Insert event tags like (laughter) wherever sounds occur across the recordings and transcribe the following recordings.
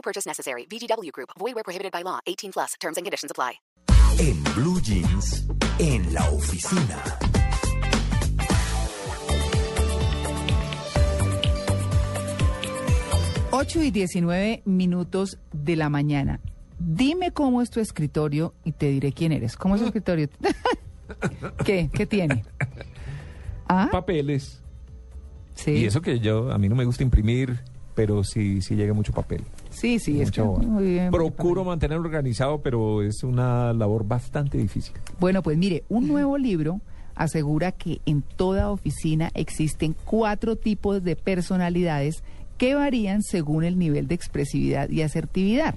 No purchase necessary. VGW Group. Void where prohibited by law. 18 plus. Terms and conditions apply. En Blue Jeans, en la oficina. Ocho y 19 minutos de la mañana. Dime cómo es tu escritorio y te diré quién eres. ¿Cómo es tu escritorio? (laughs) ¿Qué? ¿Qué tiene? ¿Ah? Papeles. Sí. Y eso que yo, a mí no me gusta imprimir, pero sí, sí llega mucho papel. Sí, sí, es que muy bien. Procuro mantenerlo organizado, pero es una labor bastante difícil. Bueno, pues mire, un nuevo libro asegura que en toda oficina existen cuatro tipos de personalidades que varían según el nivel de expresividad y asertividad.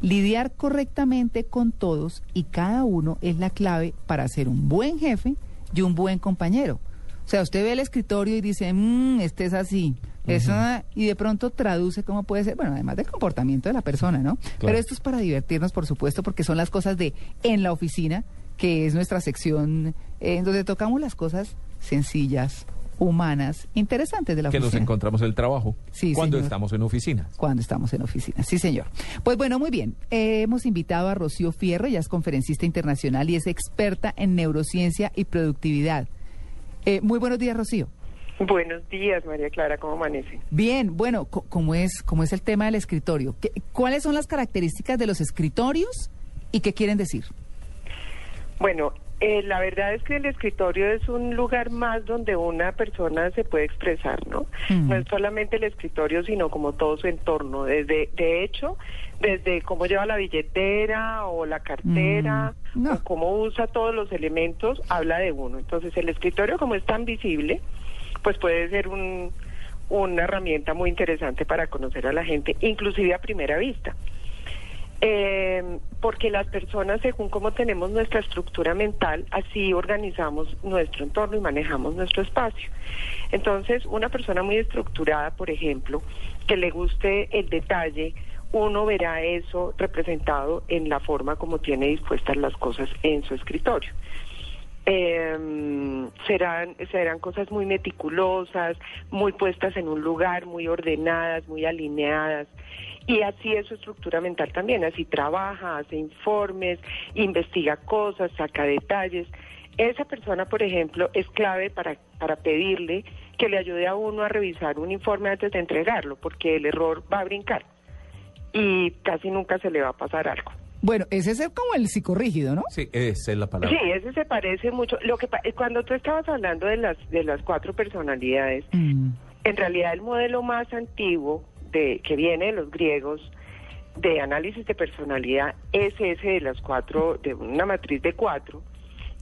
Lidiar correctamente con todos y cada uno es la clave para ser un buen jefe y un buen compañero. O sea, usted ve el escritorio y dice, mmm, este es así. Eso, y de pronto traduce cómo puede ser, bueno, además del comportamiento de la persona, ¿no? Pero esto es para divertirnos, por supuesto, porque son las cosas de en la oficina, que es nuestra sección eh, en donde tocamos las cosas sencillas, humanas, interesantes de la Que nos oficina. encontramos en el trabajo Sí, cuando señor. estamos en oficina. Cuando estamos en oficina, sí señor. Pues bueno, muy bien. Eh, hemos invitado a Rocío Fierro, ella es conferencista internacional y es experta en neurociencia y productividad. Eh, muy buenos días, Rocío. Buenos días, María Clara, ¿cómo amanece? Bien, bueno, ¿cómo es, cómo es el tema del escritorio? ¿Qué- ¿Cuáles son las características de los escritorios y qué quieren decir? Bueno, eh, la verdad es que el escritorio es un lugar más donde una persona se puede expresar, ¿no? Mm. No es solamente el escritorio, sino como todo su entorno. Desde, de hecho, desde cómo lleva la billetera o la cartera Mm, no. o cómo usa todos los elementos, habla de uno. Entonces, el escritorio, como es tan visible, pues puede ser un, una herramienta muy interesante para conocer a la gente, inclusive a primera vista. Eh, porque las personas, según cómo tenemos nuestra estructura mental, así organizamos nuestro entorno y manejamos nuestro espacio. Entonces, una persona muy estructurada, por ejemplo, que le guste el detalle, uno verá eso representado en la forma como tiene dispuestas las cosas en su escritorio. Eh, serán, serán cosas muy meticulosas, muy puestas en un lugar, muy ordenadas, muy alineadas. Y así es su estructura mental también, así trabaja, hace informes, investiga cosas, saca detalles. Esa persona, por ejemplo, es clave para, para pedirle que le ayude a uno a revisar un informe antes de entregarlo, porque el error va a brincar y casi nunca se le va a pasar algo. Bueno, ese es el- como el psicorrígido, ¿no? Sí, esa es la palabra. Sí, ese se parece mucho. Lo que pa- eh, cuando tú estabas hablando de las de las cuatro personalidades, Mm. en realidad el modelo más antiguo de que viene de los griegos de análisis de personalidad es ese de las cuatro, de una matriz de cuatro.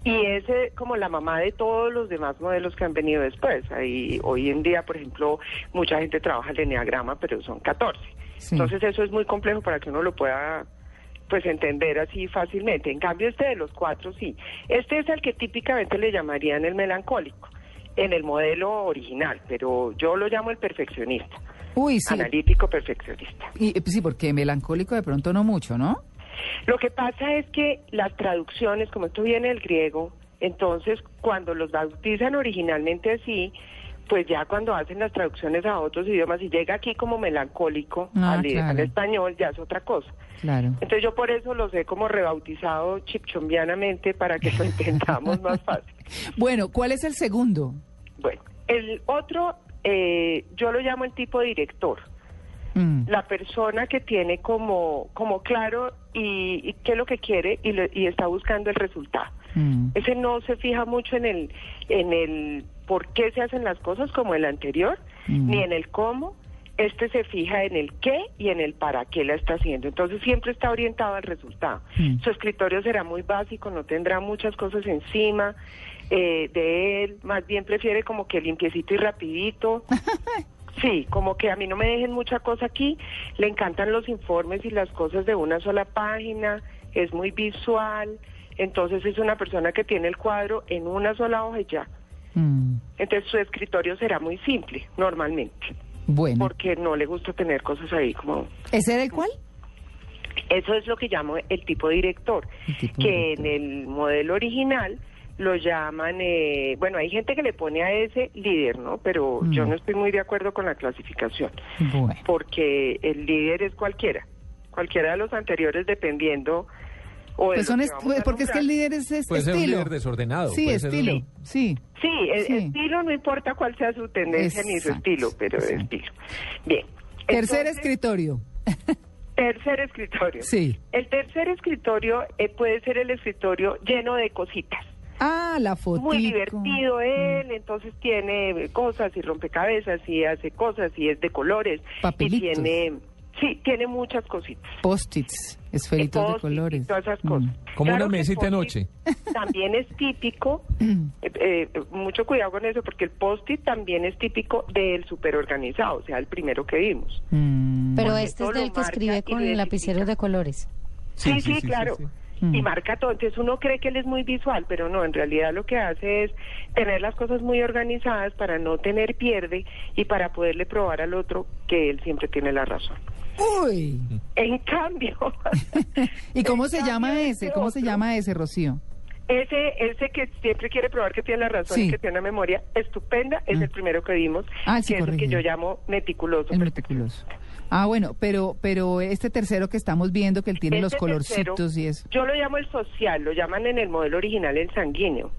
Y ese como la mamá de todos los demás modelos que han venido después. Ahí, hoy en día, por ejemplo, mucha gente trabaja el enneagrama, pero son 14. Sí. Entonces eso es muy complejo para que uno lo pueda pues entender así fácilmente. En cambio este de los cuatro sí. Este es el que típicamente le llamarían el melancólico en el modelo original, pero yo lo llamo el perfeccionista, Uy, sí. analítico perfeccionista. Y, eh, sí, porque melancólico de pronto no mucho, ¿no? Lo que pasa es que las traducciones, como esto viene del griego, entonces cuando los bautizan originalmente así, pues ya cuando hacen las traducciones a otros idiomas y llega aquí como melancólico Ah, al, claro. al español, ya es otra cosa. Claro. Entonces yo por eso los he como rebautizado chipchombianamente para que lo (laughs) entendamos más fácil. Bueno, ¿cuál es el segundo? Bueno, el otro, eh, yo lo llamo el tipo director. Mm. la persona que tiene como, como claro y, y qué es lo que quiere y, lo- y está buscando el resultado. Mm. Ese no se fija mucho en el, en el por qué se hacen las cosas como el anterior, Mm. ni en el cómo. Este se fija en el qué y en el para qué la está haciendo. Entonces siempre está orientado al resultado. Mm. Su escritorio será muy básico, no tendrá muchas cosas encima eh, de él. Más bien prefiere como que limpiecito y rapidito. (laughs) Sí, como que a mí no me dejen mucha cosa aquí, le encantan los informes y las cosas de una sola página, es muy visual, entonces es una persona que tiene el cuadro en una sola hoja y ya. Mm, Entonces su escritorio será muy simple, normalmente, Bueno, porque no le gusta tener cosas ahí como... ¿ese era el cuál? Eso es lo que llamo el tipo director, tipo que director. en el modelo original lo llaman, eh, bueno, hay gente que le pone a ese líder, ¿no? Pero yo Mm. no estoy muy de acuerdo con la clasificación, Bueno. porque el líder es cualquiera, cualquiera de los anteriores dependiendo... O Pues son est- porque es que el líder es, es Puede ser un estilo. líder desordenado, Sí, puede ser estilo. un- Sí. Sí, el Sí. estilo no importa cuál sea su tendencia ni su estilo, pero exacto. estilo. Bien. Tercer Entonces, escritorio. (laughs) Tercer escritorio. Sí. El tercer escritorio eh, puede ser el escritorio lleno de cositas. Ah, la foto. Muy divertido él, entonces tiene cosas y rompecabezas y hace cosas y es de colores. Papelitos. Y tiene, sí, tiene muchas cositas. Post-its, esferitos de y colores. Todas esas Mm. cosas. Como Claro una el mesita de noche. (laughs) También es típico, eh, eh, mucho cuidado con eso, porque el post-it también es típico del superorganizado, o sea, el primero que vimos. Mm, Pero Porque este es del que escribe con identifica. lapiceros de colores. Sí, sí, claro. sí. Mm. Y marca todo. Entonces uno cree que él es muy visual, pero no, en realidad lo que hace es tener las cosas muy organizadas para no tener pierde y para poderle probar al otro que él siempre tiene la razón. Uy. En cambio, (laughs) ¿Y cómo se llama este ese? ¿Cómo se llama ese, Rocío? Ese, ese que siempre quiere probar que tiene la razón Sí. y que tiene una memoria estupenda es el primero que vimos, Ah, el que es el que yo llamo meticuloso. El meticuloso. Ah, bueno, pero pero este tercero que estamos viendo que él tiene los Este colorcitos tercero, y eso. Yo lo llamo el social, lo llaman en el modelo original el sanguíneo.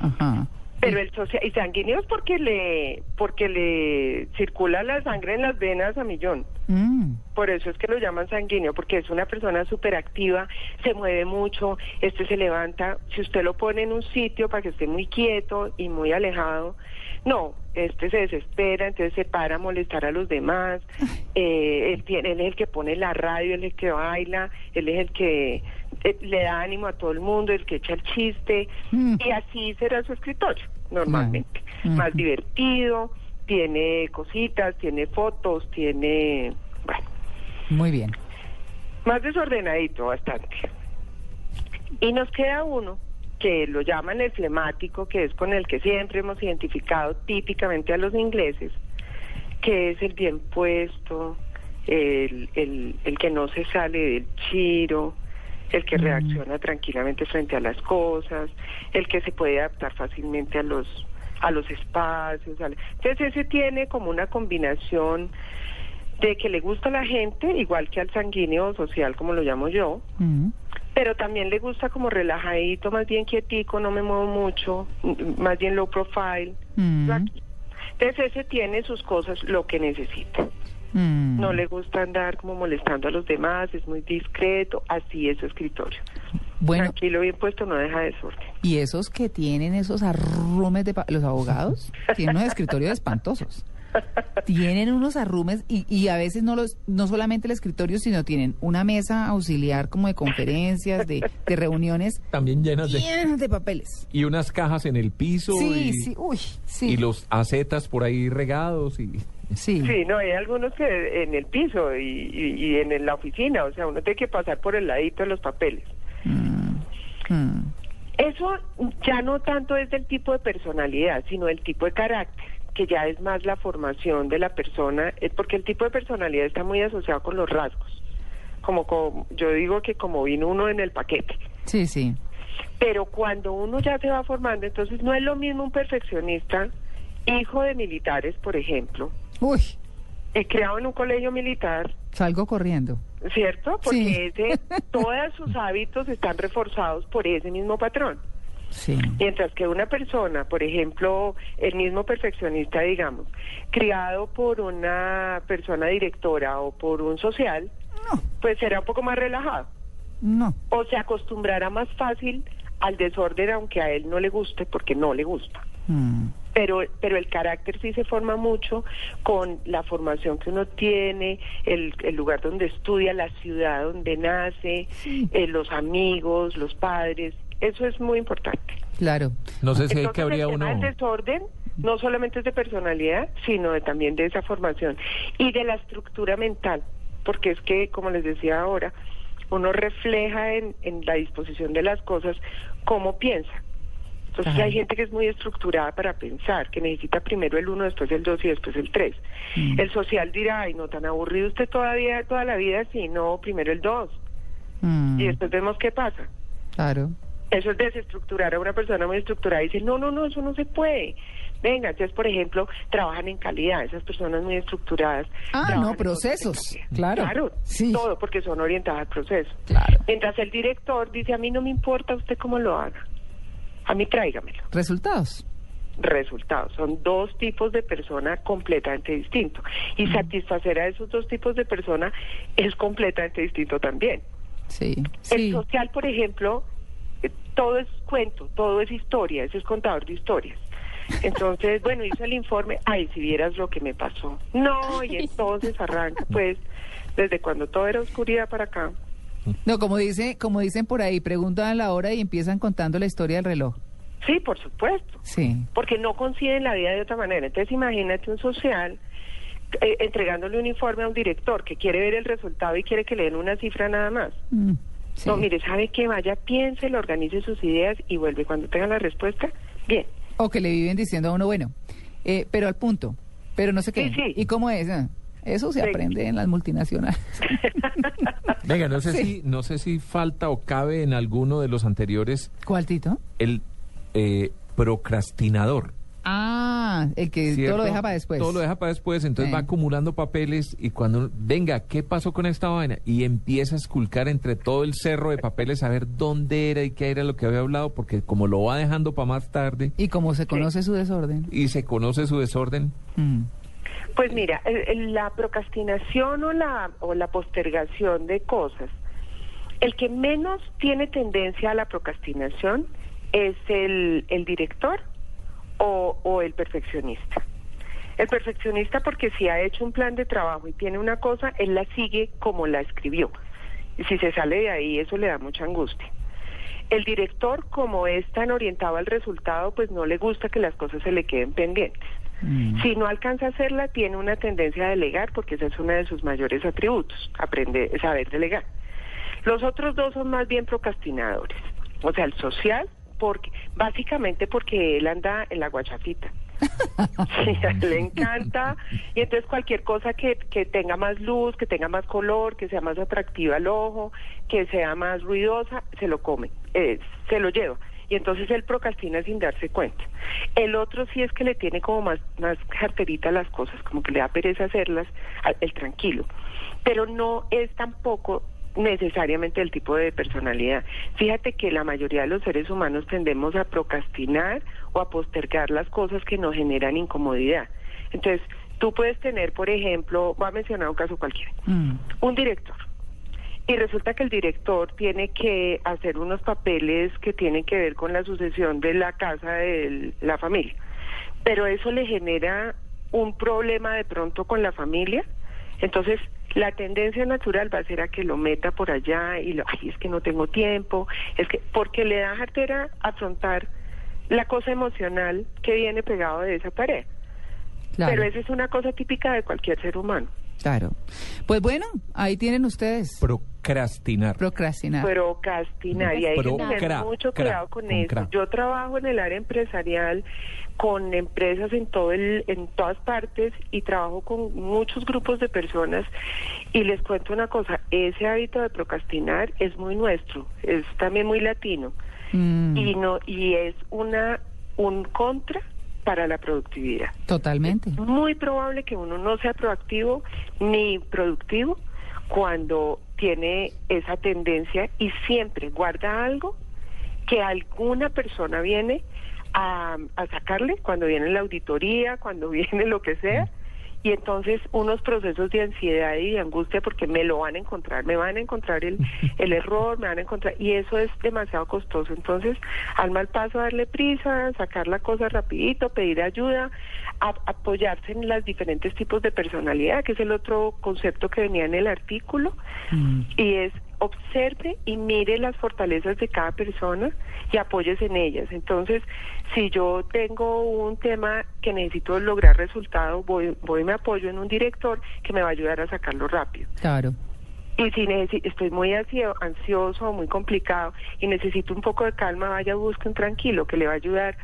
Ajá. Pero el social, y sanguíneo es porque le, porque le circula la sangre en las venas a millón. Mm. Por eso es que lo llaman sanguíneo, porque es una persona súper activa, se mueve mucho, este se levanta. Si usted lo pone en un sitio para que esté muy quieto y muy alejado, no, este se desespera, entonces se para a molestar a los demás. (laughs) Eh, él, tiene, él es el que pone la radio, él es el que baila, él es el que eh, le da ánimo a todo el mundo, el que echa el chiste, Mm. y así será su escritorio, normalmente. Más divertido, tiene cositas, tiene fotos, tiene, bueno, Muy bien. más desordenadito bastante. Y nos queda uno que lo llaman el flemático, que es con el que siempre hemos identificado típicamente a los ingleses, que es el bien puesto, el, el, el que no se sale del chiro, el que reacciona tranquilamente frente a las cosas, el que se puede adaptar fácilmente a los a los espacios. al- Entonces ese tiene como una combinación de que le gusta a la gente, igual que al sanguíneo social, como lo llamo yo, pero también le gusta como relajadito, más bien quietico, no me muevo mucho, más bien low profile. Aquí. Entonces ese tiene sus cosas, lo que necesita. Mm. No le gusta andar como molestando a los demás, es muy discreto, así es su escritorio. Bueno, Tranquilo, bien puesto, no deja desorden. y esos que tienen esos arrumes de pa- los abogados tienen unos escritorios espantosos. Tienen unos arrumes y, y a veces no los no solamente el escritorio, sino tienen una mesa auxiliar como de conferencias, de, de reuniones También llenas de... llenas de papeles. Y unas cajas en el piso. Sí, y, sí, uy, sí. y los acetas por ahí regados y... sí. Sí, no, hay algunos que en el piso y, y- y en la oficina, o sea, uno tiene que pasar por el ladito de los papeles. Mm, mm. Eso ya no tanto es del tipo de personalidad, sino del tipo de carácter, que ya es más la formación de la persona, es porque el tipo de personalidad está muy asociado con los rasgos. Como, como yo digo que como vino uno en el paquete. Sí, sí. Pero cuando uno ya se va formando, entonces no es lo mismo un perfeccionista, hijo de militares, por ejemplo, Uy, y criado en un colegio militar, salgo corriendo. ¿cierto? Porque Sí. ese, (laughs) todos sus hábitos están reforzados por ese mismo patrón. Sí. Mientras que una persona, por ejemplo, el mismo perfeccionista, digamos, criado por una persona directora o por un social, No, pues será un poco más relajado. no. O se acostumbrará más fácil al desorden, aunque a él no le guste, porque no le gusta. Mm. Pero, pero el carácter sí se forma mucho con la formación que uno tiene, el, el lugar donde estudia, la ciudad donde nace, eh, los amigos, los padres. Eso es muy importante. Claro. No sé si Entonces, que habría el tema uno... del desorden No solamente es de personalidad, sino de, también de esa formación y de la estructura mental, porque es que, como les decía ahora, uno refleja en, en la disposición de las cosas cómo piensa. Entonces Ajá. hay gente que es muy estructurada para pensar, que necesita primero el uno, después el dos y después el tres. Mm. El social dirá, ay, no, tan aburrido usted todavía toda la vida, sí, no, primero el dos. Mm, Y después vemos qué pasa. claro. Eso es desestructurar a una persona muy estructurada y dice, no, no, no, eso no se puede. Venga, entonces, por ejemplo, trabajan en calidad, esas personas muy estructuradas. Ah, no, procesos, claro. Claro, Sí. todo, porque son orientadas al proceso. Claro. Mientras el director dice, a mí no me importa usted cómo lo haga, a mí tráigamelo. Resultados. Resultados. Son dos tipos de persona completamente distintos. Y satisfacer a esos dos tipos de persona es completamente distinto también. Sí. El social, por ejemplo, eh, todo es cuento, todo es historia, ese es contador de historias. Entonces, bueno, hizo el informe, ay, si vieras lo que me pasó. No, y entonces arranca, pues, desde cuando todo era oscuridad para acá. No, como dice, como dicen por ahí, preguntan la hora y empiezan contando la historia del reloj. Sí, por supuesto, Sí. porque no conciben la vida de otra manera. Entonces, imagínate un social eh, entregándole un informe a un director que quiere ver el resultado y quiere que le den una cifra nada más. Mm, sí. No, mire, sabe que vaya, piense, lo organice sus ideas y vuelve cuando tenga la respuesta. Bien. O que le viven diciendo a uno, bueno, eh, pero al punto, pero no sé qué. Sí, sí. ¿Y cómo es? Ah, Eso se Sí. aprende en las multinacionales. (laughs) Venga, no sé Sí. si no sé si falta o cabe en alguno de los anteriores ¿Cuál, Tito? el eh, procrastinador. Ah, el que todo lo deja para después. Todo lo deja para después, entonces Eh. va acumulando papeles y cuando, venga, ¿qué pasó con esta vaina? Y empieza a esculcar entre todo el cerro de papeles a ver dónde era y qué era lo que había hablado, porque como lo va dejando para más tarde Y como se conoce su desorden. y se conoce su desorden, Mm. Pues mira, la procrastinación o la, o la postergación de cosas, el que menos tiene tendencia a la procrastinación es el, el director o, o el perfeccionista. El perfeccionista porque si ha hecho un plan de trabajo y tiene una cosa, él la sigue como la escribió. Y si se sale de ahí, eso le da mucha angustia. El director, como es tan orientado al resultado, pues no le gusta que las cosas se le queden pendientes. Mm. Si no alcanza a hacerla, tiene una tendencia a delegar, porque ese es uno de sus mayores atributos, aprender, saber delegar. Los otros dos son más bien procrastinadores. O sea, el social, porque básicamente porque él anda en la guachafita. (laughs) Sí, a él le encanta. Y entonces cualquier cosa que, que tenga más luz, que tenga más color, que sea más atractiva al ojo, que sea más ruidosa, se lo come, eh, se lo lleva. Y entonces él procrastina sin darse cuenta. El otro sí es que le tiene como más, más carterita las cosas, como que le da pereza hacerlas, el tranquilo. Pero no es tampoco necesariamente el tipo de personalidad. Fíjate que la mayoría de los seres humanos tendemos a procrastinar o a postergar las cosas que nos generan incomodidad. Entonces, tú puedes tener, por ejemplo, voy a mencionar un caso cualquiera, Mm. un director. Y resulta que el director tiene que hacer unos papeles que tienen que ver con la sucesión de la casa de la familia. Pero eso le genera un problema de pronto con la familia. Entonces, la tendencia natural va a ser a que lo meta por allá y lo, ay, es que no tengo tiempo, es que, porque le da jartera afrontar la cosa emocional que viene pegado de esa tarea. Claro, Pero esa es una cosa típica de cualquier ser humano. Claro. Pues bueno, ahí tienen ustedes. procrastinar. Procrastinar. Procrastinar. Y hay que tener mucho cra- cuidado con, con eso. cra. Yo trabajo en el área empresarial con empresas en todo el, en todas partes y trabajo con muchos grupos de personas y les cuento una cosa, ese hábito de procrastinar es muy nuestro, es también muy latino Mm, y no y es una un contra para la productividad. Totalmente. Muy probable que uno no sea proactivo ni productivo cuando tiene esa tendencia y siempre guarda algo que alguna persona viene a, a sacarle cuando viene la auditoría, cuando (laughs) viene lo que sea. Y entonces unos procesos de ansiedad y de angustia porque me lo van a encontrar, me van a encontrar el, (laughs) el error, me van a encontrar, y eso es demasiado costoso. Entonces, al mal paso darle prisa, sacar la cosa rapidito, pedir ayuda, a- apoyarse en los diferentes tipos de personalidad, que es el otro concepto que venía en el artículo, Mm. y es observe y mire las fortalezas de cada persona y apoyes en ellas. Entonces, si yo tengo un tema que necesito lograr resultado, voy, voy y me apoyo en un director que me va a ayudar a sacarlo rápido. Claro. Y si estoy muy ansio- ansioso muy complicado y necesito un poco de calma, vaya, busque un tranquilo que le va a ayudar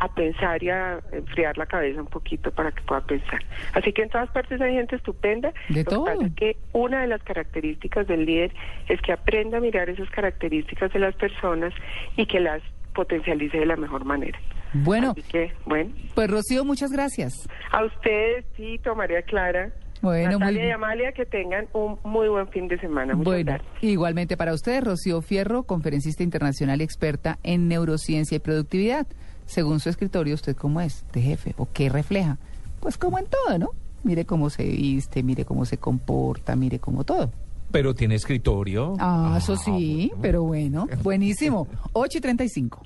a pensar y a enfriar la cabeza un poquito para que pueda pensar. Así que en todas partes hay gente estupenda. De Lo que todo. pasa que una de las características del líder es que aprenda a mirar esas características de las personas y que las potencialice de la mejor manera. Bueno, Así que, bueno, pues Rocío, muchas gracias. a ustedes, Tito, María Clara, Bueno, muy Natalia y bien. Amalia, que tengan un muy buen fin de semana. Muchas Bueno, gracias. igualmente para ustedes, Rocío Fierro, conferencista internacional y experta en neurociencia y productividad. Según su escritorio, ¿usted cómo es de jefe o qué refleja? Pues como en todo, ¿no? Mire cómo se viste, mire cómo se comporta, mire cómo todo. Pero tiene escritorio. Ah, eso sí, pero bueno, buenísimo. (laughs) 8 y 35.